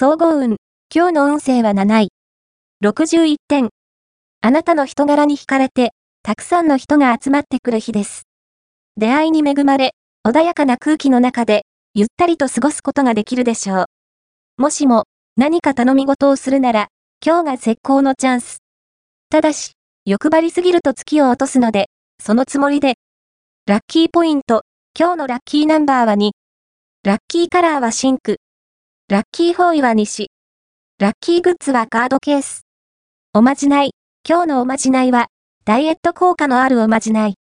総合運。今日の運勢は7位。61点。あなたの人柄に惹かれて、たくさんの人が集まってくる日です。出会いに恵まれ、穏やかな空気の中で、ゆったりと過ごすことができるでしょう。もしも、何か頼み事をするなら、今日が絶好のチャンス。ただし、欲張りすぎると月を落とすので、そのつもりで。ラッキーポイント、今日のラッキーナンバーは2。ラッキーカラーは真紅。ラッキーフォーイは西。ラッキーグッズはカードケース。おまじない、今日のおまじないは、ダイエット効果のあるおまじない。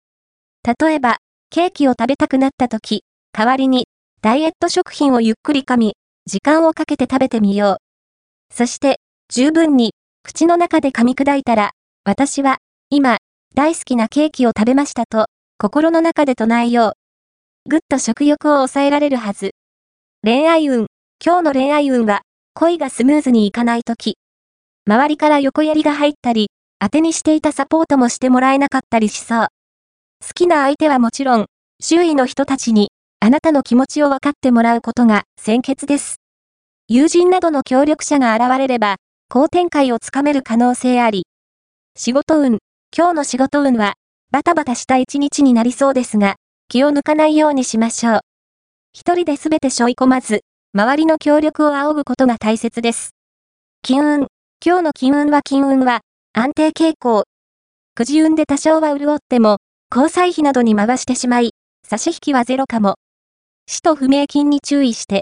例えば、ケーキを食べたくなった時、代わりに、ダイエット食品をゆっくり噛み、時間をかけて食べてみよう。そして、十分に、口の中で噛み砕いたら、私は、今、大好きなケーキを食べましたと、心の中で唱えよう。ぐっと食欲を抑えられるはず。恋愛運。今日の恋愛運は、恋がスムーズにいかないとき。周りから横やりが入ったり、当てにしていたサポートもしてもらえなかったりしそう。好きな相手はもちろん、周囲の人たちに、あなたの気持ちを分かってもらうことが先決です。友人などの協力者が現れれば、好展開をつかめる可能性あり。仕事運、今日の仕事運は、バタバタした一日になりそうですが、気を抜かないようにしましょう。一人で全て背負い込まず、周りの協力を仰ぐことが大切です。金運、今日の金運は金運は、安定傾向。くじ運で多少は潤っても、交際費などに回してしまい、差し引きはゼロかも。死と不明金に注意して、